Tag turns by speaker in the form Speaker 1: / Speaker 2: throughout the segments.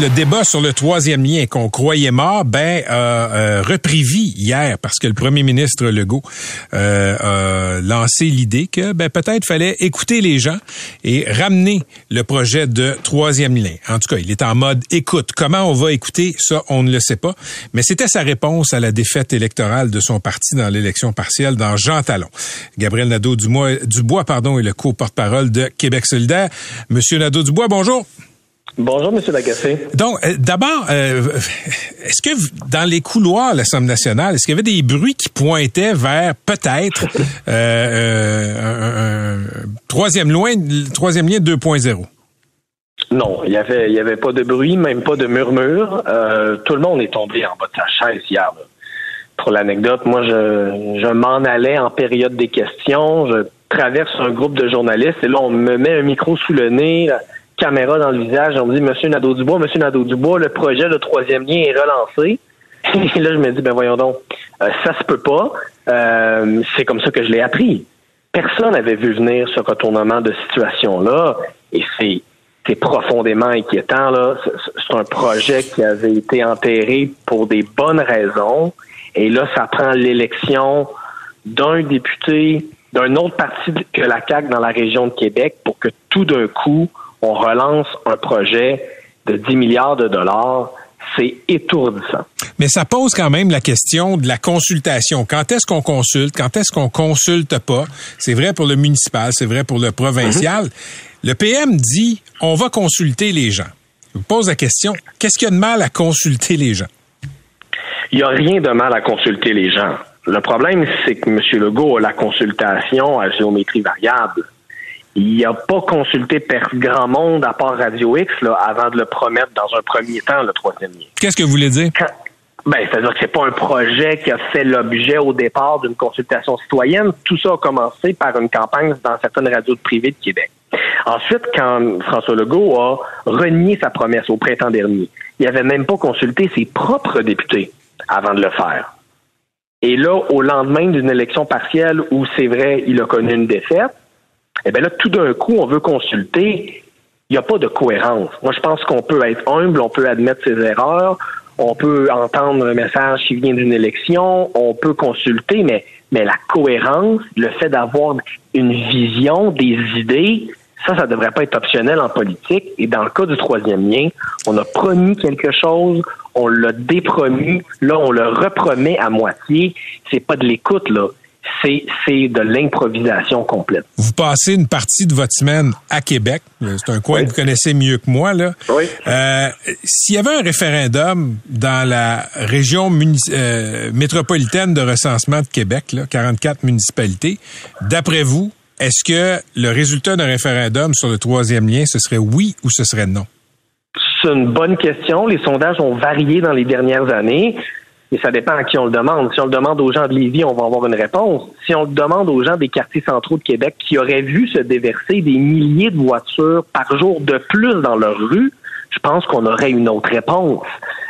Speaker 1: le débat sur le troisième lien qu'on croyait mort, ben a euh, repris vie hier parce que le premier ministre Legault euh, a lancé l'idée que ben peut-être fallait écouter les gens et ramener le projet de troisième lien. En tout cas, il est en mode écoute. Comment on va écouter ça, on ne le sait pas. Mais c'était sa réponse à la défaite électorale de son parti dans l'élection partielle dans Jean Talon. Gabriel Nadeau-Dubois, Dubois, pardon, est le co-porte-parole de Québec solidaire. Monsieur Nadeau-Dubois, bonjour.
Speaker 2: Bonjour, M. Lagacé.
Speaker 1: Donc, euh, d'abord, euh, est-ce que dans les couloirs de l'Assemblée nationale, est-ce qu'il y avait des bruits qui pointaient vers peut-être euh, un, troisième, loin, troisième lien 2.0?
Speaker 2: Non, il n'y avait, il y avait pas de bruit, même pas de murmure. tout le monde est tombé en bas de sa chaise hier. Pour l'anecdote, moi, je, je m'en allais en période des questions. Je traverse un groupe de journalistes et là, on me met un micro sous le nez caméra dans le visage. On me dit, Monsieur Nadeau-Dubois, Monsieur Nadeau-Dubois, le projet de troisième lien est relancé. Et là, je me dis, ben voyons donc, euh, ça se peut pas. Euh, c'est comme ça que je l'ai appris. Personne n'avait vu venir ce retournement de situation-là. Et c'est c'est profondément inquiétant. Là. C'est un projet qui avait été enterré pour des bonnes raisons. Et là, ça prend l'élection d'un député d'un autre parti que la CAQ dans la région de Québec pour que tout d'un coup, on relance un projet de 10 milliards de dollars. C'est étourdissant.
Speaker 1: Mais ça pose quand même la question de la consultation. Quand est-ce qu'on consulte? Quand est-ce qu'on consulte pas? C'est vrai pour le municipal, c'est vrai pour le provincial. Mm-hmm. Le PM dit, on va consulter les gens. Je vous pose la question, qu'est-ce qu'il y a de mal à consulter les gens?
Speaker 2: Il n'y a rien de mal à consulter les gens. Le problème, c'est que M. Legault a la consultation à géométrie variable il n'a pas consulté grand monde à part Radio X là, avant de le promettre dans un premier temps, le troisième lien.
Speaker 1: Qu'est-ce que vous voulez dire?
Speaker 2: ben, c'est-à-dire que c'est pas un projet qui a fait l'objet au départ d'une consultation citoyenne. Tout ça a commencé par une campagne dans certaines radios privées de Québec. Ensuite, quand François Legault a renié sa promesse au printemps dernier, il n'avait même pas consulté ses propres députés avant de le faire. Et là, au lendemain d'une élection partielle où c'est vrai, il a connu une défaite, eh bien là, tout d'un coup, on veut consulter. Il n'y a pas de cohérence. Moi, je pense qu'on peut être humble, on peut admettre ses erreurs, on peut entendre un message qui vient d'une élection, on peut consulter, mais, mais la cohérence, le fait d'avoir une vision, des idées, ça, ça devrait pas être optionnel en politique. Et dans le cas du troisième lien, on a promis quelque chose, on l'a dépromis, là, on le repromet à moitié. C'est pas de l'écoute, là c'est de l'improvisation complète.
Speaker 1: Vous passez une partie de votre semaine à Québec. C'est un coin que vous connaissez mieux que moi. Là.
Speaker 2: Oui.
Speaker 1: Euh, S'il y avait un référendum dans la région euh, métropolitaine de recensement de Québec, là, 44 municipalités, d'après vous, est-ce que le résultat d'un référendum sur le troisième lien, ce serait oui ou ce serait non?
Speaker 2: C'est une bonne question. Les sondages ont varié dans les dernières années. Et ça dépend à qui on le demande. Si on le demande aux gens de Lévis, on va avoir une réponse. Si on le demande aux gens des quartiers centraux de Québec qui auraient vu se déverser des milliers de voitures par jour de plus dans leur rue, je pense qu'on aurait une autre réponse.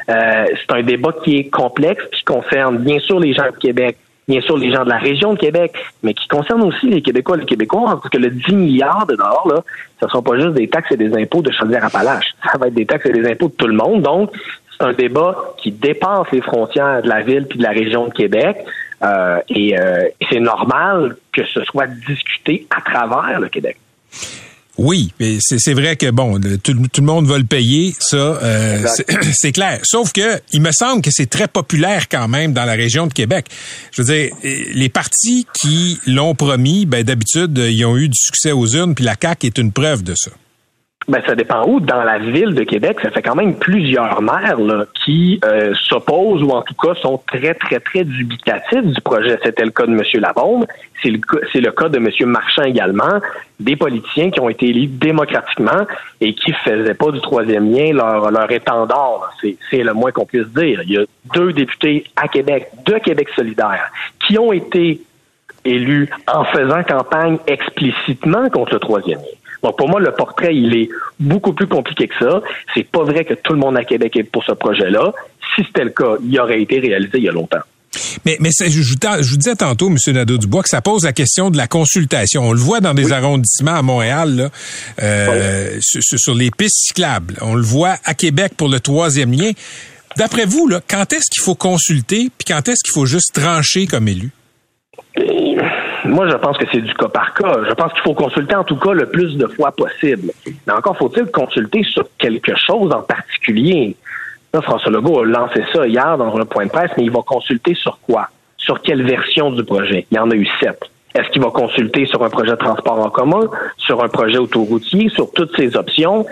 Speaker 2: Euh, c'est un débat qui est complexe, qui concerne bien sûr les gens de Québec, bien sûr les gens de la région de Québec, mais qui concerne aussi les Québécois et les Québécois, parce que le 10 milliards de dollars, là, ce ne sont pas juste des taxes et des impôts de Chaudière-Appalaches. Ça va être des taxes et des impôts de tout le monde. Donc, c'est un débat qui dépasse les frontières de la ville puis de la région de Québec. Euh, et euh, c'est normal que ce soit discuté à travers le Québec.
Speaker 1: Oui, mais c'est vrai que bon, tout, le monde va le payer, ça, euh, c'est clair. Sauf que il me semble que c'est très populaire quand même dans la région de Québec. Je veux dire, les partis qui l'ont promis, ben d'habitude ils ont eu du succès aux urnes, puis la CAQ est une preuve de ça.
Speaker 2: Ben, ça dépend où. Dans la ville de Québec, ça fait quand même plusieurs maires là, qui euh, s'opposent ou en tout cas sont très, très, très dubitatifs du projet. C'était le cas de M. Labombe. C'est le, c'est le cas de M. Marchand également. Des politiciens qui ont été élus démocratiquement et qui faisaient pas du troisième lien leur, leur étendard. C'est, c'est le moins qu'on puisse dire. Il y a deux députés à Québec, de Québec solidaire, qui ont été élus en faisant campagne explicitement contre le troisième lien. Donc pour moi, le portrait, il est beaucoup plus compliqué que ça. C'est pas vrai que tout le monde à Québec est pour ce projet-là. Si c'était le cas, il aurait été réalisé il y a longtemps.
Speaker 1: Mais, mais je, je, je, vous disais tantôt, M. Nadeau-Dubois, que ça pose la question de la consultation. On le voit dans des arrondissements à Montréal, là, euh, sur, sur, les pistes cyclables. On le voit à Québec pour le troisième lien. D'après vous, là, quand est-ce qu'il faut consulter, puis quand est-ce qu'il faut juste trancher comme élu?
Speaker 2: Moi, je pense que c'est du cas par cas. Je pense qu'il faut consulter en tout cas le plus de fois possible. Mais encore faut-il consulter sur quelque chose en particulier. Là, François Legault a lancé ça hier dans un point de presse, mais il va consulter sur quoi? Sur quelle version du projet? Il y en a eu sept. Est-ce qu'il va consulter sur un projet de transport en commun, sur un projet autoroutier, sur toutes ces options?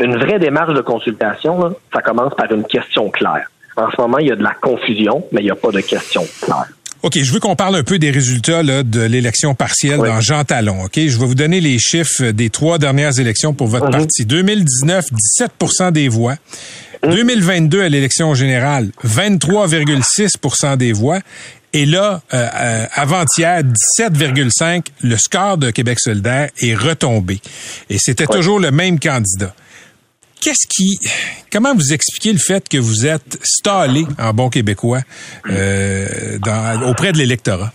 Speaker 2: Une vraie démarche de consultation, ça commence par une question claire. En ce moment, il y a de la confusion, mais il n'y a pas de question claire.
Speaker 1: OK, je veux qu'on parle un peu des résultats là, de l'élection partielle dans Jean Talon. OK, je vais vous donner les chiffres des trois dernières élections pour votre mhm. parti. 2019, 17% des voix. 2022 mhm. à l'élection générale, 23,6% des voix. Et là, euh, euh avant-hier, 17,5, le score de Québec solidaire est retombé. Et c'était toujours le même candidat. Qu'est-ce qui, comment vous expliquez le fait que vous êtes stallé en bon québécois euh, auprès de l'électorat?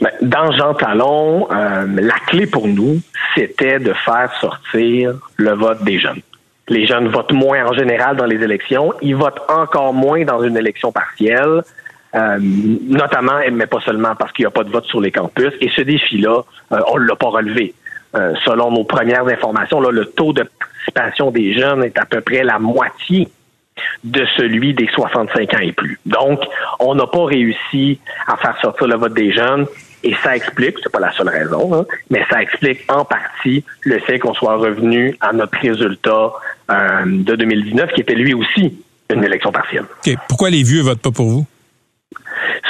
Speaker 2: Ben, dans Jean Talon, euh, la clé pour nous, c'était de faire sortir le vote des jeunes. Les jeunes votent moins en général dans les élections. Ils votent encore moins dans une élection partielle, euh, notamment, mais pas seulement parce qu'il n'y a pas de vote sur les campus. Et ce défi-là, on ne l'a pas relevé. selon nos premières informations, là, le taux de participation des jeunes est à peu près la moitié de celui des 65 ans et plus. Donc, on n'a pas réussi à faire sortir le vote des jeunes et ça explique, c'est pas la seule raison, hein, mais ça explique en partie le fait qu'on soit revenu à notre résultat euh, de 2019, qui était lui aussi une élection partielle.
Speaker 1: Pourquoi les vieux votent pas pour vous?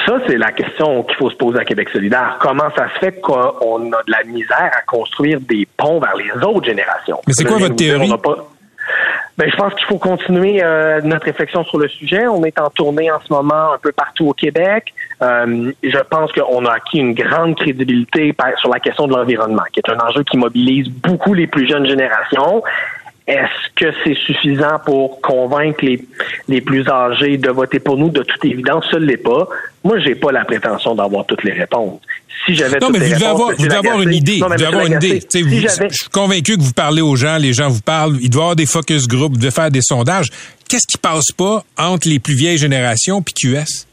Speaker 2: Ça, c'est la question qu'il faut se poser à Québec solidaire. Comment ça se fait qu'on a de la misère à construire des ponts vers les autres générations?
Speaker 1: Mais c'est quoi votre théorie?
Speaker 2: Ben, je pense qu'il faut continuer euh, notre réflexion sur le sujet. On est en tournée en ce moment un peu partout au Québec. Euh, je pense qu'on a acquis une grande crédibilité sur la question de l'environnement, qui est un enjeu qui mobilise beaucoup les plus jeunes générations. Est-ce que c'est suffisant pour convaincre les, les plus âgés de voter pour nous? De toute évidence, ce ne l'est pas. Moi, j'ai pas la prétention d'avoir toutes les réponses. Si j'avais toutes les réponses,
Speaker 1: avoir, vous devez avoir une idée. vous devez avoir une idée. je suis convaincu que vous parlez aux gens, les gens vous parlent. Il doit y avoir des focus groups, vous devez faire des sondages. Qu'est-ce qui passe pas entre les plus vieilles générations puis QS?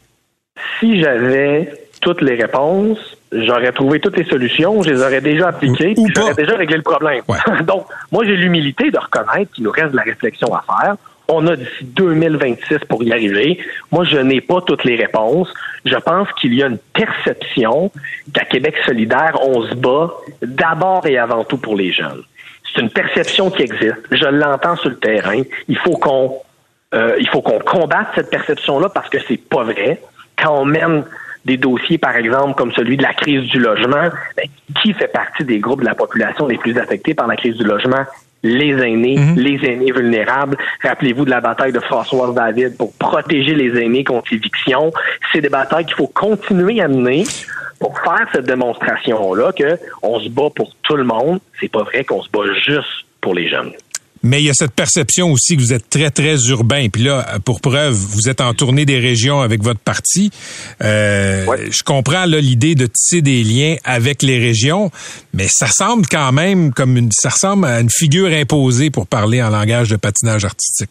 Speaker 2: Si j'avais toutes les réponses, j'aurais trouvé toutes les solutions, je les aurais déjà appliquées, puis j'aurais déjà réglé le problème. Donc, moi, j'ai l'humilité de reconnaître qu'il nous reste de la réflexion à faire. On a d'ici 2026 pour y arriver. Moi, je n'ai pas toutes les réponses. Je pense qu'il y a une perception qu'à Québec solidaire, on se bat d'abord et avant tout pour les jeunes. C'est une perception qui existe. Je l'entends sur le terrain. Il faut qu'on euh, il faut qu'on combatte cette perception-là parce que c'est pas vrai. Quand on mène des dossiers, par exemple, comme celui de la crise du logement, ben, qui fait partie des groupes de la population les plus affectés par la crise du logement? Les aînés, mhm. les aînés vulnérables. Rappelez-vous de la bataille de Françoise David pour protéger les aînés contre l'éviction. C'est des batailles qu'il faut continuer à mener pour faire cette démonstration-là que on se bat pour tout le monde. C'est pas vrai qu'on se bat juste pour les jeunes.
Speaker 1: Mais il y a cette perception aussi que vous êtes très, très urbain. Puis là, pour preuve, vous êtes en tournée des régions avec votre parti. Euh, Je comprends l'idée de tisser des liens avec les régions, mais ça semble quand même comme une, ça ressemble à une figure imposée pour parler en langage de patinage artistique.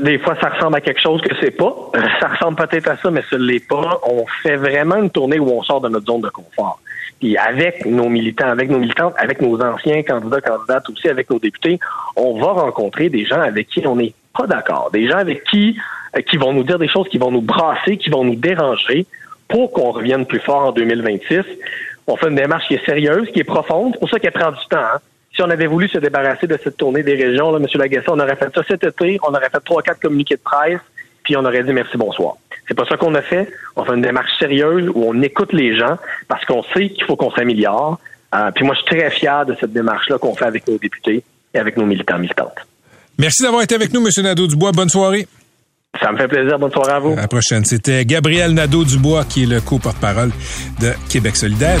Speaker 2: Des fois, ça ressemble à quelque chose que c'est pas. Ça ressemble peut-être à ça, mais ce l'est pas. On fait vraiment une tournée où on sort de notre zone de confort. Puis avec nos militants, avec nos militantes, avec nos anciens candidats, candidates aussi, avec nos députés, on va rencontrer des gens avec qui on n'est pas d'accord, des gens avec qui euh, qui vont nous dire des choses qui vont nous brasser, qui vont nous déranger pour qu'on revienne plus fort en 2026. On fait une démarche qui est sérieuse, qui est profonde. C'est pour ça qu'elle prend du temps. Hein. Si on avait voulu se débarrasser de cette tournée des régions, là, M. Lagacé, on aurait fait ça cet été, on aurait fait trois, quatre communiqués de presse, puis on aurait dit merci, bonsoir. C'est pas ça qu'on a fait. On fait une démarche sérieuse où on écoute les gens parce qu'on sait qu'il faut qu'on s'améliore. Euh, puis moi, je suis très fier de cette démarche-là qu'on fait avec nos députés et avec nos militants militantes.
Speaker 1: Merci d'avoir été avec nous, M. Nadeau-Dubois. Bonne soirée.
Speaker 2: Ça me fait plaisir. Bonne soirée à vous.
Speaker 1: À la prochaine. C'était Gabriel Nadeau-Dubois, qui est le co-porte-parole de Québec solidaire.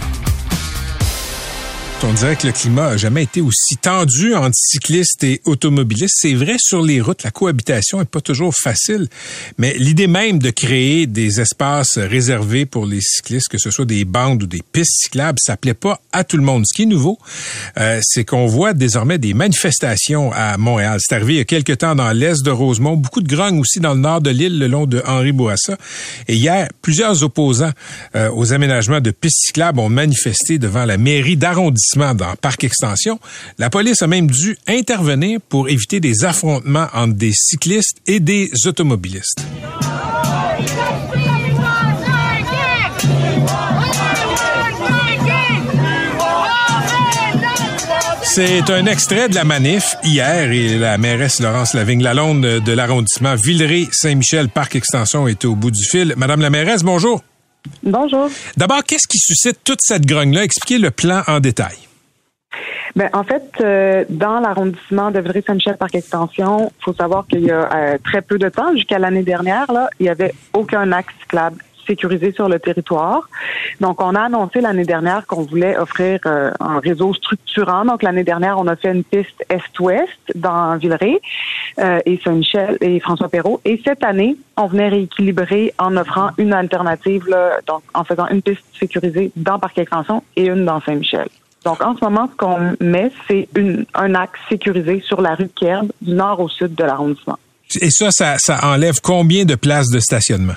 Speaker 1: On dirait que le climat a jamais été aussi tendu entre cyclistes et automobilistes. C'est vrai sur les routes, la cohabitation est pas toujours facile, mais l'idée même de créer des espaces réservés pour les cyclistes, que ce soit des bandes ou des pistes cyclables, ça plaît pas à tout le monde. Ce qui est nouveau, euh, c'est qu'on voit désormais des manifestations à Montréal. C'est arrivé il y a quelques temps dans l'est de Rosemont, beaucoup de grogne aussi dans le nord de l'île, le long de Henri Bourassa. Et hier, plusieurs opposants euh, aux aménagements de pistes cyclables ont manifesté devant la mairie d'arrondissement dans Parc Extension. La police a même dû intervenir pour éviter des affrontements entre des cyclistes et des automobilistes. C'est un extrait de la manif hier et la mairesse Laurence Lavigne-Lalonde de l'arrondissement Villeray-Saint-Michel Parc Extension était au bout du fil. Madame la mairesse, bonjour.
Speaker 3: Bonjour.
Speaker 1: D'abord, qu'est-ce qui suscite toute cette grogne-là? Expliquez le plan en détail.
Speaker 3: Ben, en fait, euh, dans l'arrondissement de Villeray-Saint-Michel Parc Extension, il faut savoir qu'il y a euh, très peu de temps, jusqu'à l'année dernière, là, il n'y avait aucun axe cyclable sécurisé sur le territoire. Donc, on a annoncé l'année dernière qu'on voulait offrir euh, un réseau structurant. Donc, l'année dernière, on a fait une piste est-ouest dans Villeray et Saint-Michel et François Perrault. Et cette année, on venait rééquilibrer en offrant une alternative, donc en faisant une piste sécurisée dans Parc Extension et une dans Saint-Michel. Donc, en ce moment, ce qu'on met, c'est un axe sécurisé sur la rue Kerb, du nord au sud de l'arrondissement.
Speaker 1: Et ça, ça, enlève combien de places de stationnement?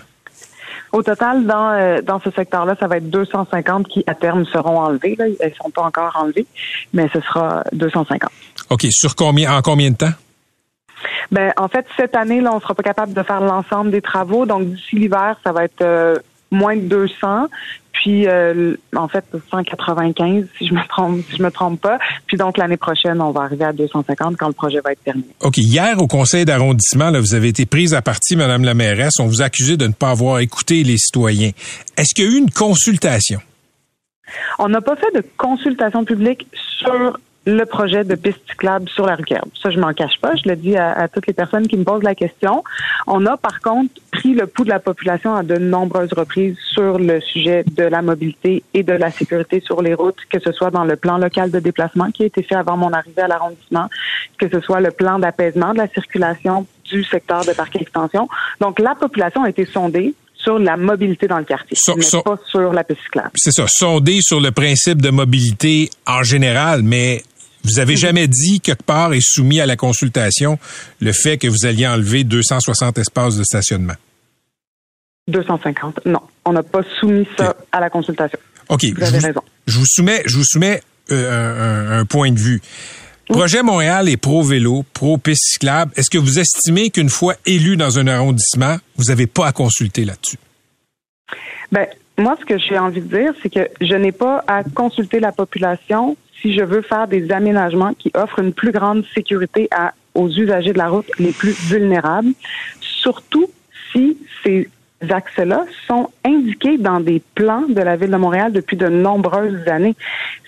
Speaker 3: Au total, dans, euh, dans ce secteur-là, ça va être 250 qui, à terme, seront enlevées. Là. Elles ne sont pas encore enlevées, mais ce sera 250.
Speaker 1: OK. Sur combien, en combien de temps?
Speaker 3: Ben, en fait, cette année, là, on sera pas capable de faire l'ensemble des travaux. Donc, d'ici l'hiver, ça va être euh, moins de 200. Puis euh, en fait 195 si je me trompe si je me trompe pas. Puis donc l'année prochaine on va arriver à 250 quand le projet va être terminé.
Speaker 1: OK, hier au conseil d'arrondissement là, vous avez été prise à partie madame la mairesse, on vous accusait de ne pas avoir écouté les citoyens. Est-ce qu'il y a eu une consultation?
Speaker 3: On n'a pas fait de consultation publique sur le projet de piste cyclable sur la rue Kerb. Ça, je m'en cache pas. Je le dis à, toutes les personnes qui me posent la question. On a, par contre, pris le pouls de la population à de nombreuses reprises sur le sujet de la mobilité et de la sécurité sur les routes, que ce soit dans le plan local de déplacement qui a été fait avant mon arrivée à l'arrondissement, que ce soit le plan d'apaisement de la circulation du secteur de parc extension. Donc, la population a été sondée sur la mobilité dans le quartier, mais pas sur la piste cyclable.
Speaker 1: C'est ça, sondée sur le principe de mobilité en général, mais vous avez jamais dit quelque part et soumis à la consultation le fait que vous alliez enlever 260 espaces de stationnement?
Speaker 3: 250, non. On n'a pas soumis ça à la consultation.
Speaker 1: OK.
Speaker 3: Vous avez raison.
Speaker 1: Je vous soumets, je vous soumets euh, un, point de vue. Projet Montréal est pro-vélo, pro-piste cyclable. Est-ce que vous estimez qu'une fois élu dans un arrondissement, vous n'avez pas à consulter là-dessus?
Speaker 3: Ben, moi, ce que j'ai envie de dire, c'est que je n'ai pas à consulter la population si je veux faire des aménagements qui offrent une plus grande sécurité à, aux usagers de la route les plus vulnérables, surtout si ces axes-là sont indiqués dans des plans de la Ville de Montréal depuis de nombreuses années.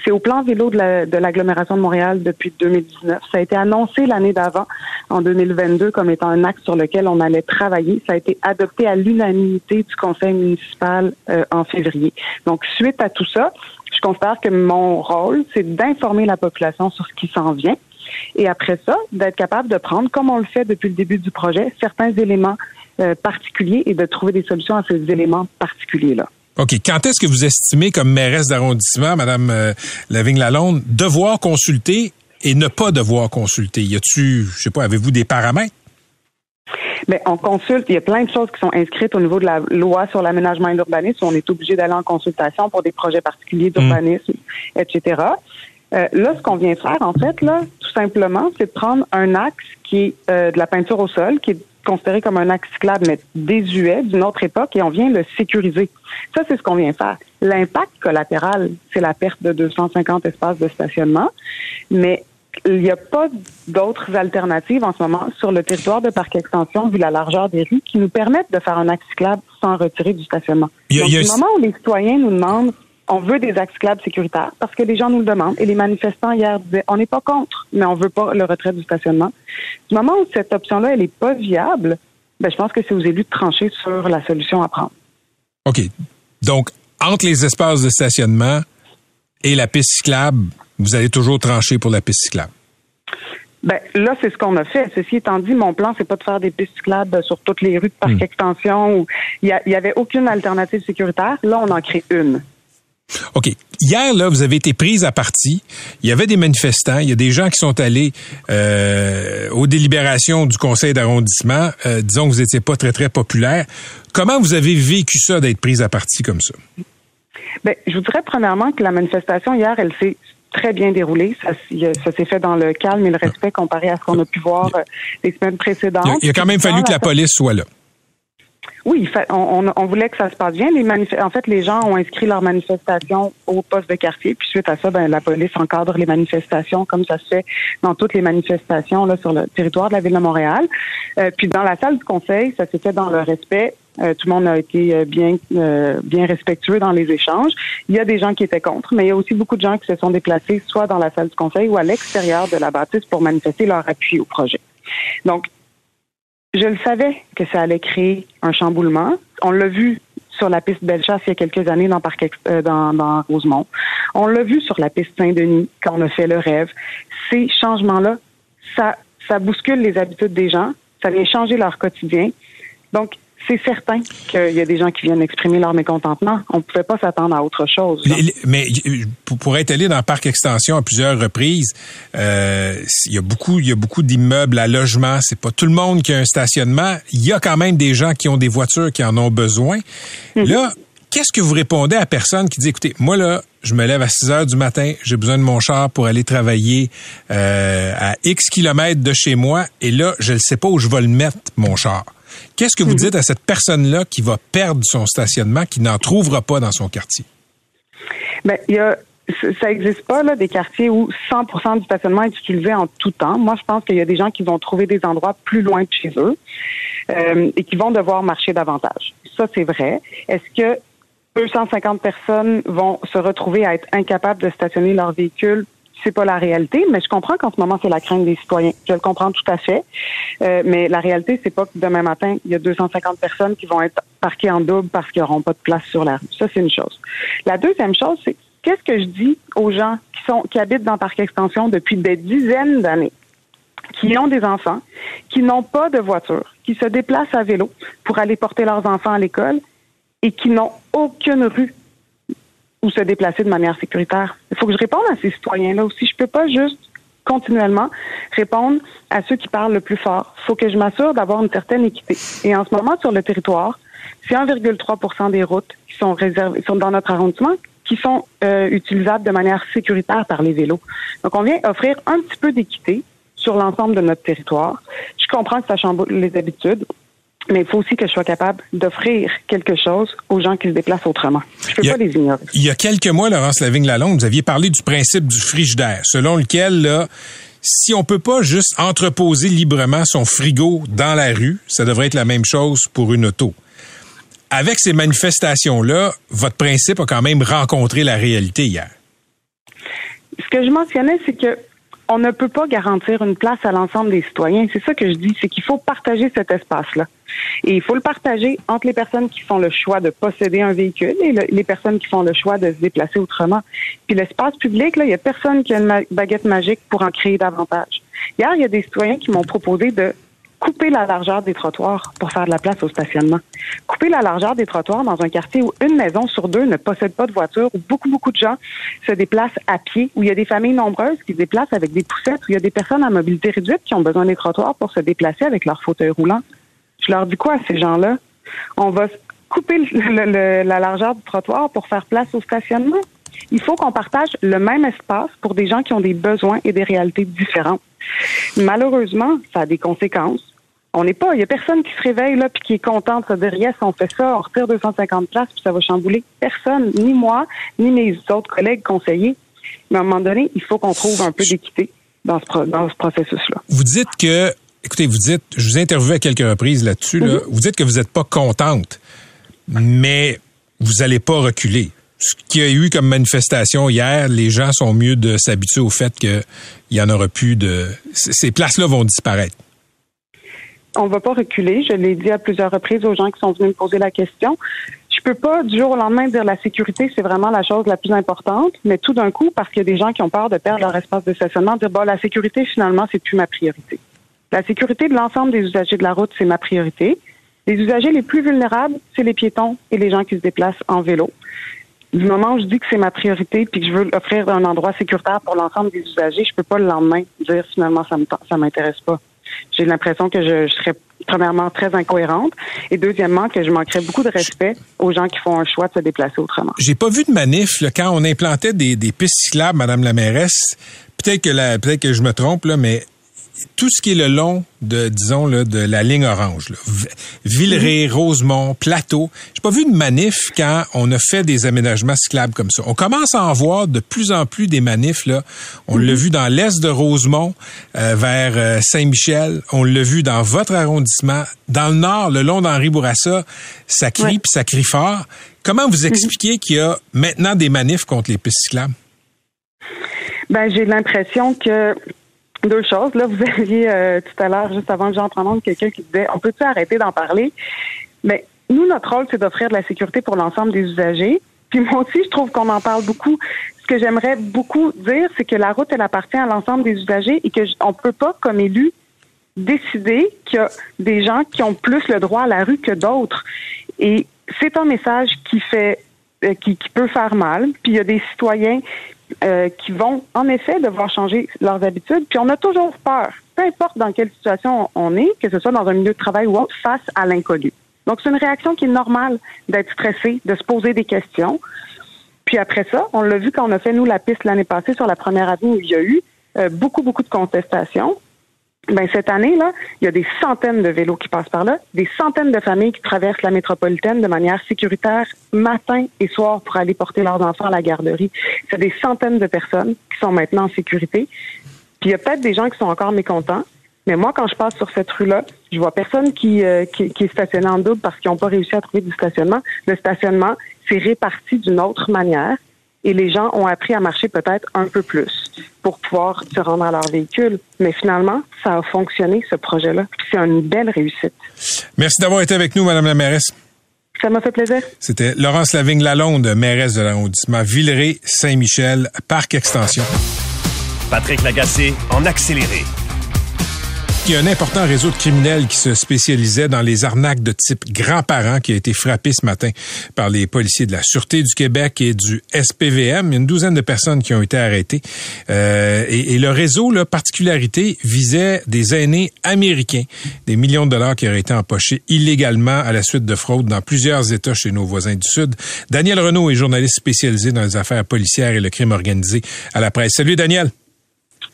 Speaker 3: C'est au plan vélo de l'agglomération de Montréal depuis 2019. Ça a été annoncé l'année d'avant, en 2022, comme étant un axe sur lequel on allait travailler. Ça a été adopté à l'unanimité du conseil municipal euh, en février. Donc, suite à tout ça, je considère que mon rôle, c'est d'informer la population sur ce qui s'en vient. Et après ça, d'être capable de prendre, comme on le fait depuis le début du projet, certains éléments euh, particuliers et de trouver des solutions à ces éléments particuliers-là.
Speaker 1: OK. Quand est-ce que vous estimez, comme mairesse d'arrondissement, Madame euh, Lavigne-Lalonde, devoir consulter et ne pas devoir consulter? Y a-tu, je sais pas, avez-vous des paramètres?
Speaker 3: Bien, on consulte. Il y a plein de choses qui sont inscrites au niveau de la loi sur l'aménagement et l'urbanisme. On est obligé d'aller en consultation pour des projets particuliers d'urbanisme, etc. Euh, là, ce qu'on vient faire, en fait, là, tout simplement, c'est de prendre un axe qui est euh, de la peinture au sol, qui est considéré comme un axe cyclable, mais désuet d'une autre époque, et on vient le sécuriser. Ça, c'est ce qu'on vient faire. L'impact collatéral, c'est la perte de 250 espaces de stationnement, mais il n'y a pas d'autres alternatives en ce moment sur le territoire de parc extension, vu la largeur des rues, qui nous permettent de faire un axe cyclable sans retirer du stationnement. Donc, du moment où les citoyens nous demandent on veut des axes cyclables sécuritaires parce que les gens nous le demandent. Et les manifestants hier disaient on n'est pas contre, mais on veut pas le retrait du stationnement. Du moment où cette option-là, elle n'est pas viable, ben, je pense que c'est aux élus de trancher sur la solution à prendre.
Speaker 1: OK. Donc, entre les espaces de stationnement et la piste cyclable, vous allez toujours trancher pour la piste cyclable.
Speaker 3: Ben, là, c'est ce qu'on a fait. Ceci étant dit, mon plan, c'est pas de faire des pistes cyclables sur toutes les rues de parc hmm. extension où il y, avait aucune alternative sécuritaire. Là, on en crée une.
Speaker 1: OK. Hier, là, vous avez été prise à partie. Il y avait des manifestants. Il y a des gens qui sont allés euh, aux délibérations du conseil d'arrondissement. Euh, disons que vous n'étiez pas très, très populaire. Comment vous avez vécu ça d'être prise à partie comme ça?
Speaker 3: Bien, je vous dirais premièrement que la manifestation hier, elle s'est très bien déroulée. Ça, ça s'est fait dans le calme et le respect comparé à ce qu'on a pu voir euh, les semaines précédentes.
Speaker 1: Il a, quand même fallu que la police soit là.
Speaker 3: Oui, on, on, voulait que ça se passe bien. Les en fait, les gens ont inscrit leur manifestation au poste de quartier, puis suite à ça, ben, la police encadre les manifestations comme ça se fait dans toutes les manifestations là, sur le territoire de la ville de Montréal. Euh, puis dans la salle du conseil, ça s'est fait dans le respect. Euh, tout le monde a été euh, bien bien respectueux dans les échanges. Il y a des gens qui étaient contre, mais il y a aussi beaucoup de gens qui se sont déplacés soit dans la salle du conseil ou à l'extérieur de la bâtisse pour manifester leur appui au projet. Donc, je le savais que ça allait créer un chamboulement. On l'a vu sur la piste Bellechasse il y a quelques années dans, Parc, euh, dans, dans Rosemont. On l'a vu sur la piste Saint-Denis quand on a fait le rêve. Ces changements-là, ça, ça bouscule les habitudes des gens, ça vient changer leur quotidien. Donc, c'est certain qu'il y a des gens qui viennent exprimer leur mécontentement. On ne pouvait pas s'attendre à autre chose.
Speaker 1: mais pour être allé dans le parc extension à plusieurs reprises, euh, il y a beaucoup, il y a beaucoup d'immeubles à logement. C'est pas tout le monde qui a un stationnement. Il y a quand même des gens qui ont des voitures qui en ont besoin. Mhm. Là, qu'est-ce que vous répondez à personne qui dit, écoutez, moi là, je me lève à 6 heures du matin, j'ai besoin de mon char pour aller travailler euh, à X kilomètres de chez moi, et là, je ne sais pas où je vais le mettre, mon char. Qu'est-ce que vous mhm. dites à cette personne-là qui va perdre son stationnement, qui n'en trouvera pas dans son quartier?
Speaker 3: Bien, il y a ça n'existe pas là des quartiers où 100% du stationnement est utilisé en tout temps. Moi, je pense qu'il y a des gens qui vont trouver des endroits plus loin de chez eux euh, et qui vont devoir marcher davantage. Ça, c'est vrai. Est-ce que 250 personnes vont se retrouver à être incapables de stationner leur véhicule c'est pas la réalité, mais je comprends qu'en ce moment c'est la crainte des citoyens. Je le comprends tout à fait, euh, mais la réalité c'est pas que demain matin il y a 250 personnes qui vont être parquées en double parce qu'ils n'auront pas de place sur la rue. Ça c'est une chose. La deuxième chose c'est qu'est-ce que je dis aux gens qui sont qui habitent dans Parc Extension depuis des dizaines d'années, qui ont des enfants, qui n'ont pas de voiture, qui se déplacent à vélo pour aller porter leurs enfants à l'école et qui n'ont aucune rue ou se déplacer de manière sécuritaire. Il faut que je réponde à ces citoyens-là aussi. Je peux pas juste continuellement répondre à ceux qui parlent le plus fort. Il faut que je m'assure d'avoir une certaine équité. Et en ce moment, sur le territoire, c'est 1,3% des routes qui sont réservées, sont dans notre arrondissement, qui sont euh, utilisables de manière sécuritaire par les vélos. Donc, on vient offrir un petit peu d'équité sur l'ensemble de notre territoire. Je comprends que ça chamboule les habitudes mais il faut aussi que je sois capable d'offrir quelque chose aux gens qui se déplacent autrement. Je peux pas les ignorer.
Speaker 1: Il y a quelques mois, Laurence Lavigne-Lalonde, vous aviez parlé du principe du frigidaire, selon lequel, là, si on peut pas juste entreposer librement son frigo dans la rue, ça devrait être la même chose pour une auto. Avec ces manifestations-là, votre principe a quand même rencontré la réalité hier.
Speaker 3: Ce que je mentionnais, c'est que on ne peut pas garantir une place à l'ensemble des citoyens. C'est ça que je dis, c'est qu'il faut partager cet espace-là. Et il faut le partager entre les personnes qui font le choix de posséder un véhicule et les personnes qui font le choix de se déplacer autrement. Puis l'espace public, là, il y a personne qui a une baguette magique pour en créer davantage. Hier, il y a des citoyens qui m'ont proposé de couper la largeur des trottoirs pour faire de la place au stationnement. Couper la largeur des trottoirs dans un quartier où une maison sur deux ne possède pas de voiture, où beaucoup, beaucoup de gens se déplacent à pied, où il y a des familles nombreuses qui se déplacent avec des poussettes, où il y a des personnes à mobilité réduite qui ont besoin des trottoirs pour se déplacer avec leur fauteuil roulant. Je leur dis quoi à ces gens-là? On va couper la largeur du trottoir pour faire place au stationnement. Il faut qu'on partage le même espace pour des gens qui ont des besoins et des réalités différentes. Malheureusement, ça a des conséquences. On n'est pas, il y a personne qui se réveille là puis qui est content de se dire yes, on fait ça, on retire 250 places puis ça va chambouler. Personne, ni moi, ni mes autres collègues conseillers. Mais à un moment donné, il faut qu'on trouve un peu d'équité dans ce, dans ce processus-là.
Speaker 1: Vous dites que, écoutez, vous dites, je vous ai interviewé à quelques reprises là-dessus, là, mm-hmm. vous dites que vous n'êtes pas contente, mais vous n'allez pas reculer ce qu'il y a eu comme manifestation hier, les gens sont mieux de s'habituer au fait qu'il y en aura plus de... Ces places-là vont disparaître.
Speaker 3: On va pas reculer. Je l'ai dit à plusieurs reprises aux gens qui sont venus me poser la question. Je peux pas du jour au lendemain dire la sécurité, c'est vraiment la chose la plus importante, mais tout d'un coup, parce qu'il y a des gens qui ont peur de perdre leur espace de stationnement, dire bon, la sécurité, finalement, c'est plus ma priorité. La sécurité de l'ensemble des usagers de la route, c'est ma priorité. Les usagers les plus vulnérables, c'est les piétons et les gens qui se déplacent en vélo du moment où je dis que c'est ma priorité puis que je veux offrir un endroit sécuritaire pour l'ensemble des usagers, je peux pas le lendemain dire finalement ça me m'intéresse pas. J'ai l'impression que je, serais premièrement très incohérente et deuxièmement que je manquerais beaucoup de respect aux gens qui font un choix de se déplacer autrement.
Speaker 1: J'ai pas vu de manif quand on implantait des, pistes cyclables, Madame la mairesse. Peut-être que je me trompe mais tout ce qui est le long de, disons, là, de la ligne orange, là, Villeray, mhm. Rosemont, Plateau, j'ai pas vu de manif quand on a fait des aménagements cyclables comme ça. On commence à en voir de plus en plus des manifs, là. On l'a mhm. vu dans l'est de Rosemont, euh, vers euh, Saint-Michel. On l'a vu dans votre arrondissement. Dans le nord, le long d'Henri Bourassa, ça crie puis ça crie fort. Comment vous mhm. expliquez qu'il y a maintenant des manifs contre les pistes cyclables?
Speaker 3: Ben, j'ai l'impression que deux choses. Là, vous aviez euh, tout à l'heure, juste avant que j'entre en monde, quelqu'un qui disait on peut-tu arrêter d'en parler? Mais nous, notre rôle, c'est d'offrir de la sécurité pour l'ensemble des usagers. Puis moi aussi, je trouve qu'on en parle beaucoup. Ce que j'aimerais beaucoup dire, c'est que la route, elle appartient à l'ensemble des usagers et qu'on ne peut pas, comme élu, décider qu'il y a des gens qui ont plus le droit à la rue que d'autres. Et c'est un message qui fait euh, qui, qui, peut faire mal. Puis il y a des citoyens euh, qui vont en effet devoir changer leurs habitudes. Puis on a toujours peur, peu importe dans quelle situation on est, que ce soit dans un milieu de travail ou autre, face à l'inconnu. Donc c'est une réaction qui est normale d'être stressé, de se poser des questions. Puis après ça, on l'a vu quand on a fait nous la piste l'année passée sur la première avenue où il y a eu euh, beaucoup beaucoup de contestations. Ben, cette année, là, il y a des centaines de vélos qui passent par là, des centaines de familles qui traversent la métropolitaine de manière sécuritaire matin et soir pour aller porter leurs enfants à la garderie. C'est des centaines de personnes qui sont maintenant en sécurité. Puis il y a peut-être des gens qui sont encore mécontents, mais moi, quand je passe sur cette rue-là, je vois personne qui, euh, qui, qui, est stationné en double parce qu'ils n'ont pas réussi à trouver du stationnement. Le stationnement, c'est réparti d'une autre manière et les gens ont appris à marcher peut-être un peu plus pour pouvoir se rendre à leur véhicule. Mais finalement, ça a fonctionné, ce projet-là. C'est une belle réussite.
Speaker 1: Merci d'avoir été avec nous, Madame la mairesse.
Speaker 3: Ça m'a fait plaisir.
Speaker 1: C'était Laurence Lavigne-Lalonde, mairesse de l'arrondissement Villeray-Saint-Michel, Parc Extension.
Speaker 4: Patrick Lagacé en accéléré.
Speaker 1: Il y a un important réseau de criminels qui se spécialisait dans les arnaques de type grands-parents qui a été frappé ce matin par les policiers de la Sûreté du Québec et du SPVM. Une douzaine de personnes qui ont été arrêtées. Euh, et, le réseau, la particularité, visait des aînés américains. Des millions de dollars qui auraient été empochés illégalement à la suite de fraudes dans plusieurs États chez nos voisins du Sud. Daniel Renault est journaliste spécialisé dans les affaires policières et le crime organisé à la presse. Salut Daniel.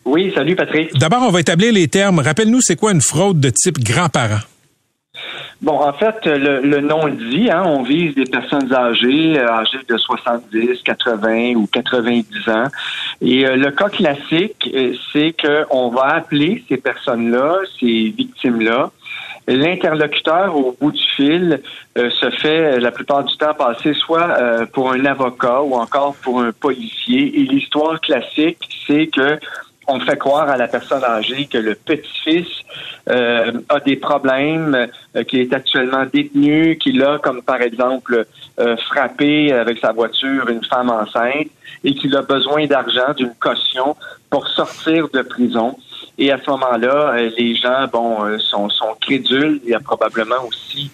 Speaker 5: Oui, salut Patrick.
Speaker 1: D'abord, on va établir les termes. Rappelle-nous, c'est quoi une fraude de type grand-parent?
Speaker 5: Bon, en fait, le, nom le dit, hein, on vise des personnes âgées, euh, âgées de 70, 80 ou 90 ans. Et euh, le cas classique, euh, c'est qu'on va appeler ces personnes-là, ces victimes-là. L'interlocuteur au bout du fil se fait la plupart du temps passer soit pour un avocat ou encore pour un policier. Et l'histoire classique, c'est que on fait croire à la personne âgée que le petit-fils euh, a des problèmes, euh, qui est actuellement détenu, qu'il a, comme par exemple, euh, frappé avec sa voiture une femme enceinte et qu'il a besoin d'argent, d'une caution pour sortir de prison. Et à ce moment-là, euh, les gens, bon, sont, sont crédules. Il y a probablement aussi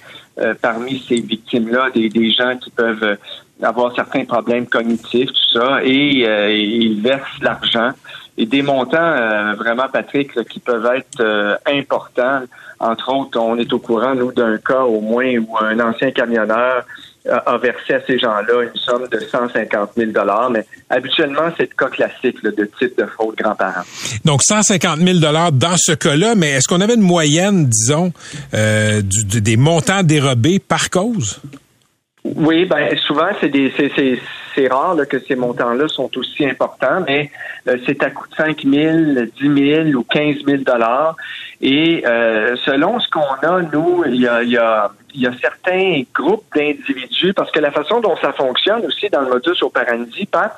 Speaker 5: parmi ces victimes-là des, des gens qui peuvent avoir certains problèmes cognitifs, tout ça, et ils versent l'argent et des montants vraiment, Patrick, qui peuvent être importants. Entre autres, on est au courant, nous, d'un cas au moins où un ancien camionneur a versé à ces gens-là une somme de 150 000 mais habituellement, c'est le cas classique de type de fraude grands-parents.
Speaker 1: Donc, 150 000 dans ce cas-là, mais est-ce qu'on avait une moyenne, disons, euh, des montants dérobés par cause?
Speaker 5: Oui, ben souvent, c'est des c'est rare que ces montants-là sont aussi importants, mais euh, c'est à coût de 5 000, 10 000 ou 15 000 dollars. Et euh, selon ce qu'on a, nous, il y a, y a y a certains groupes d'individus, parce que la façon dont ça fonctionne aussi dans le modus operandi, Pat,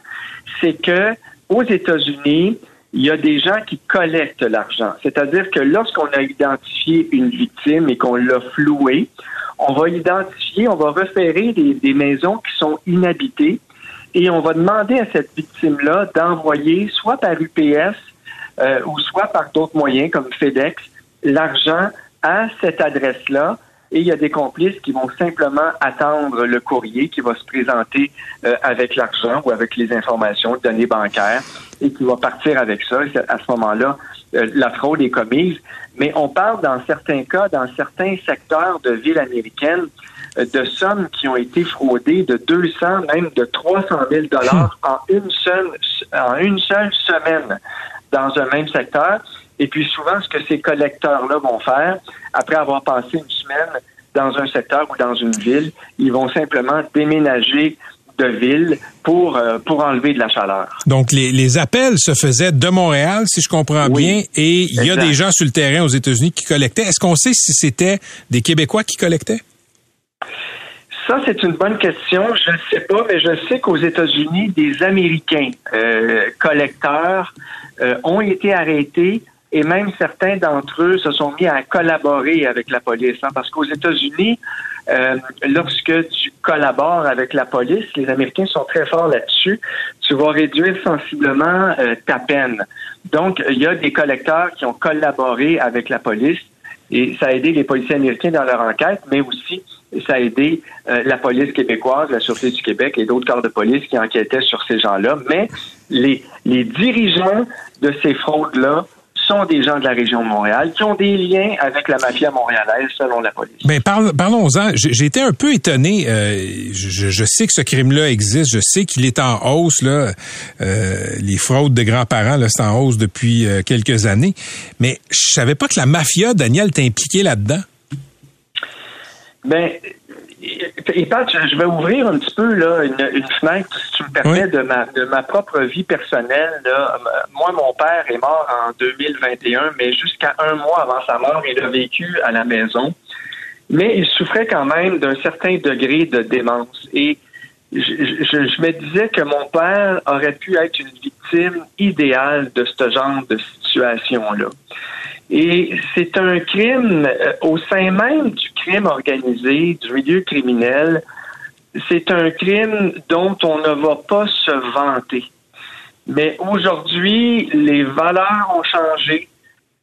Speaker 5: c'est que aux États-Unis, il y a des gens qui collectent l'argent. C'est-à-dire que lorsqu'on a identifié une victime et qu'on l'a flouée, on va identifier, on va référer des, des maisons qui sont inhabitées et on va demander à cette victime-là d'envoyer soit par UPS euh, ou soit par d'autres moyens comme FedEx l'argent à cette adresse-là et il y a des complices qui vont simplement attendre le courrier qui va se présenter euh, avec l'argent ou avec les informations, données bancaires, et qui va partir avec ça. À ce moment-là, euh, la fraude est commise. Mais on parle dans certains cas, dans certains secteurs de villes américaines, euh, de sommes qui ont été fraudées de 200, même de 300 000 dollars en une seule en une seule semaine dans un même secteur. Et puis souvent, ce que ces collecteurs-là vont faire, après avoir passé une semaine dans un secteur ou dans une ville, ils vont simplement déménager de ville pour euh, pour enlever de la chaleur.
Speaker 1: Donc les, les appels se faisaient de Montréal, si je comprends bien, et il y a des gens sur le terrain aux États-Unis qui collectaient. Est-ce qu'on sait si c'était des Québécois qui collectaient?
Speaker 5: Ça, c'est une bonne question. Je ne sais pas, mais je sais qu'aux États-Unis, des Américains euh, collecteurs euh, ont été arrêtés et même certains d'entre eux se sont mis à collaborer avec la police. Hein, parce qu'aux États-Unis, euh, lorsque tu collabores avec la police, les Américains sont très forts là-dessus, tu vas réduire sensiblement euh, ta peine. Donc, il y a des collecteurs qui ont collaboré avec la police et ça a aidé les policiers américains dans leur enquête, mais aussi ça a aidé euh, la police québécoise, la Sûreté du Québec et d'autres corps de police qui enquêtaient sur ces gens-là. Mais les, les dirigeants de ces fraudes-là sont des gens de la région de Montréal qui ont des liens avec la mafia montréalaise, selon la police.
Speaker 1: Ben, parlons-en. J'ai été un peu étonné. Euh, je, sais que ce crime-là existe. Je sais qu'il est en hausse. Là. Euh, les fraudes de grands-parents, là, c'est en hausse depuis euh, quelques années. Mais je savais pas que la mafia, Daniel, t'est impliqué là-dedans.
Speaker 5: Ben, et Pat, je vais ouvrir un petit peu là, une, fenêtre, si tu me permets, de, ma, de ma propre vie personnelle. Là. Moi, mon père est mort en 2021, mais jusqu'à un mois avant sa mort, il a vécu à la maison. Mais il souffrait quand même d'un certain degré de démence. Et je, je, me disais que mon père aurait pu être une victime idéale de ce genre de situation-là. Et c'est un crime euh, au sein même du crime organisé, du milieu criminel. C'est un crime dont on ne va pas se vanter. Mais aujourd'hui, les valeurs ont changé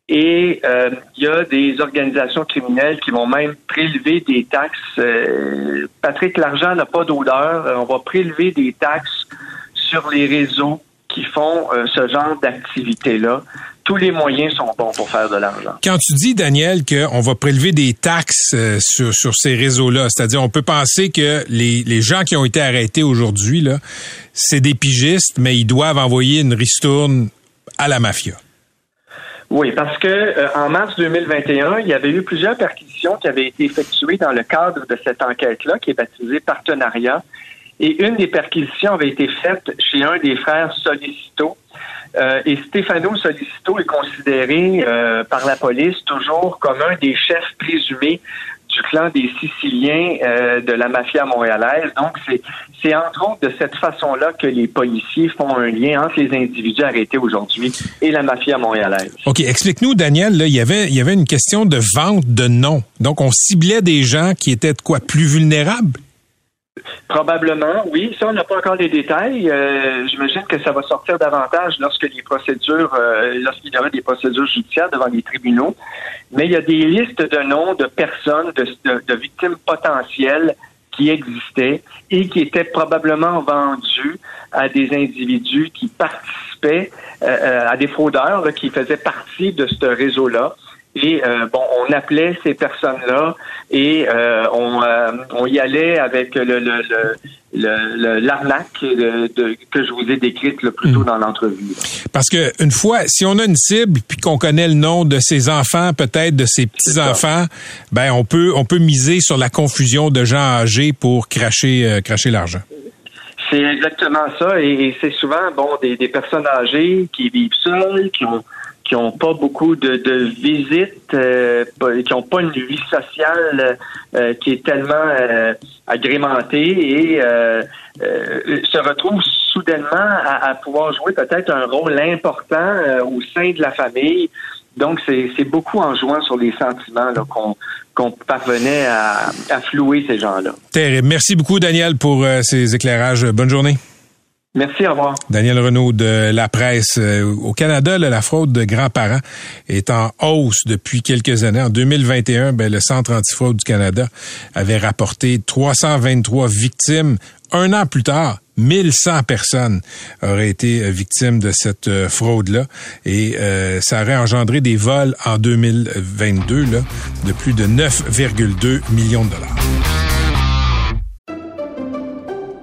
Speaker 5: et euh, il y a des organisations criminelles qui vont même prélever des taxes. Euh, Patrick, l'argent n'a pas d'odeur. On va prélever des taxes sur les réseaux qui font ce genre d'activité-là tous les moyens sont bons pour faire de l'argent.
Speaker 1: Quand tu dis, Daniel, qu'on va prélever des taxes euh, sur, sur ces réseaux-là, c'est-à-dire on peut penser que les, les gens qui ont été arrêtés aujourd'hui, là, c'est des pigistes, mais ils doivent envoyer une ristourne à la mafia.
Speaker 5: Oui, parce que euh, en mars 2021, il y avait eu plusieurs perquisitions qui avaient été effectuées dans le cadre de cette enquête-là, qui est baptisée Partenariat. Et une des perquisitions avait été faite chez un des frères Solicito, euh, et Stefano Solicito est considéré euh, par la police toujours comme un des chefs présumés du clan des Siciliens euh, de la mafia montréalaise. Donc, c'est, entre autres de cette façon-là que les policiers font un lien entre les individus arrêtés aujourd'hui et la mafia montréalaise.
Speaker 1: OK, explique-nous, Daniel, là, il, y avait, il y avait une question de vente de noms. Donc, on ciblait des gens qui étaient de quoi plus vulnérables?
Speaker 5: Probablement, oui. Ça, on n'a pas encore les détails. Euh, j'imagine que ça va sortir davantage lorsque les procédures, euh, lorsqu'il y aura des procédures judiciaires devant les tribunaux. Mais il y a des listes de noms de personnes, de, victimes potentielles qui existaient et qui étaient probablement vendues à des individus qui participaient, euh, à des fraudeurs qui faisaient partie de ce réseau-là. Et euh, bon, on appelait ces personnes-là et euh, on, euh, on, y allait avec le, le, l'arnaque que je vous ai décrite le plus tôt hmm. dans l'entrevue.
Speaker 1: Parce que une fois, si on a une cible puis qu'on connaît le nom de ses enfants, peut-être de ses petits enfants, ben on peut on peut miser sur la confusion de gens âgés pour cracher cracher l'argent.
Speaker 5: C'est exactement ça, et, c'est souvent bon des, des personnes âgées qui vivent seules, qui ont qui n'ont pas beaucoup de, de visites, euh, qui n'ont pas une vie sociale euh, qui est tellement euh, agrémentée et se retrouvent soudainement à, pouvoir jouer peut-être un rôle important au sein de la famille. Donc, c'est beaucoup en jouant sur les sentiments qu'on parvenait à, à, flouer ces gens-là.
Speaker 1: Terrible. Merci beaucoup, Daniel, pour ces éclairages. Bonne journée.
Speaker 5: Merci, au revoir.
Speaker 1: Daniel Renaud de la presse. Euh, au Canada, la fraude de grands-parents est en hausse depuis quelques années. En 2021, ben, le Centre antifraude du Canada avait rapporté 323 victimes. Un an plus tard, 1100 personnes auraient été euh, victimes de cette euh, fraude-là et ça aurait engendré des vols en 2022 là, de plus de 9,2 millions de dollars.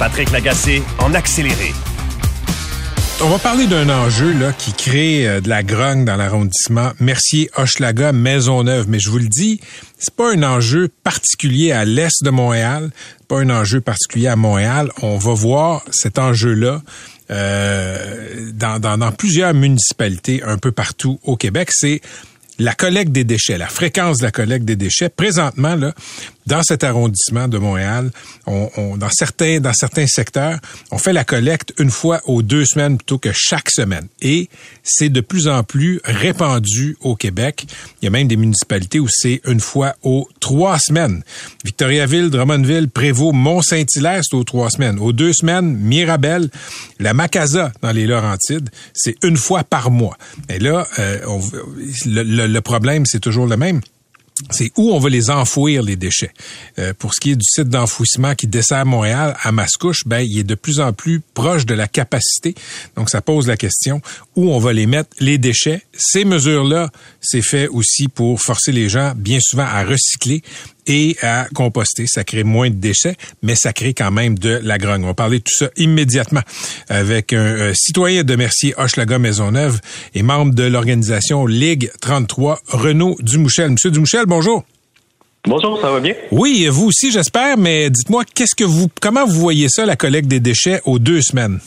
Speaker 4: Patrick Lagacé en accéléré.
Speaker 1: On va parler d'un enjeu là qui crée euh, de la grogne dans l'arrondissement Mercier Hochelaga Maisonneuve, mais je vous le dis, c'est pas un enjeu particulier à l'est de Montréal, pas un enjeu particulier à Montréal. On va voir cet enjeu-là euh, dans, plusieurs municipalités un peu partout au Québec. C'est la collecte des déchets, la fréquence de la collecte des déchets. Présentement, là, dans cet arrondissement de Montréal, on, dans certains dans certains secteurs, on fait la collecte une fois aux deux semaines plutôt que chaque semaine. Et c'est de plus en plus répandu au Québec. Il y a même des municipalités où c'est une fois aux trois semaines. Victoriaville, Drummondville, Prévost, Mont-Saint-Hilaire, c'est aux trois semaines. Aux deux semaines, Mirabel, la Macasa dans les Laurentides, c'est une fois par mois. Et là, euh, le problème, c'est toujours le même c'est où on va les enfouir les déchets. Euh, pour ce qui est du site d'enfouissement qui dessert Montréal à Mascouche, ben il est de plus en plus proche de la capacité. Donc ça pose la question où on va les mettre les déchets. Ces mesures-là, c'est fait aussi pour forcer les gens bien souvent à recycler et à composter. Ça crée moins de déchets, mais ça crée quand même de la grogne. On va parler de tout ça immédiatement avec un, citoyen de Mercier Hochelaga Maisonneuve et membre de l'organisation Ligue 33, Renaud Dumouchel. Monsieur Dumouchel, bonjour.
Speaker 6: Bonjour, ça va bien?
Speaker 1: Oui, vous aussi, j'espère, mais dites-moi, qu'est-ce que vous, comment vous voyez ça, la collecte des déchets aux deux semaines?